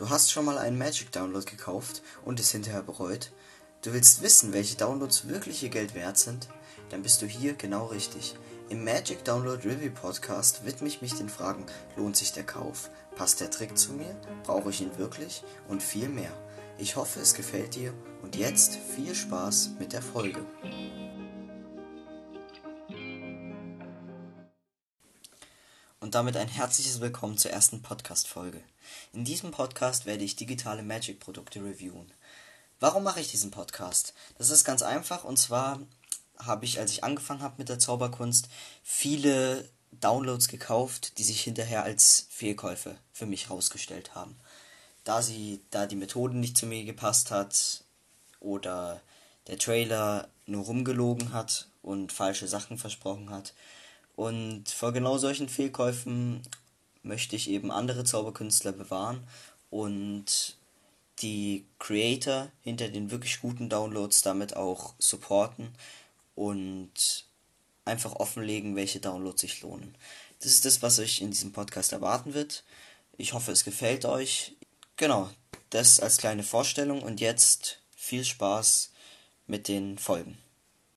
Du hast schon mal einen Magic Download gekauft und es hinterher bereut? Du willst wissen, welche Downloads wirklich ihr Geld wert sind? Dann bist du hier genau richtig. Im Magic Download Review Podcast widme ich mich den Fragen, lohnt sich der Kauf? Passt der Trick zu mir? Brauche ich ihn wirklich? Und viel mehr. Ich hoffe, es gefällt dir und jetzt viel Spaß mit der Folge. Und damit ein herzliches Willkommen zur ersten Podcast-Folge. In diesem Podcast werde ich digitale Magic-Produkte reviewen. Warum mache ich diesen Podcast? Das ist ganz einfach und zwar habe ich, als ich angefangen habe mit der Zauberkunst, viele Downloads gekauft, die sich hinterher als Fehlkäufe für mich herausgestellt haben. Da sie, da die Methode nicht zu mir gepasst hat oder der Trailer nur rumgelogen hat und falsche Sachen versprochen hat und vor genau solchen Fehlkäufen möchte ich eben andere Zauberkünstler bewahren und die Creator hinter den wirklich guten Downloads damit auch supporten und einfach offenlegen, welche Downloads sich lohnen. Das ist das, was euch in diesem Podcast erwarten wird. Ich hoffe, es gefällt euch. Genau, das als kleine Vorstellung und jetzt viel Spaß mit den Folgen.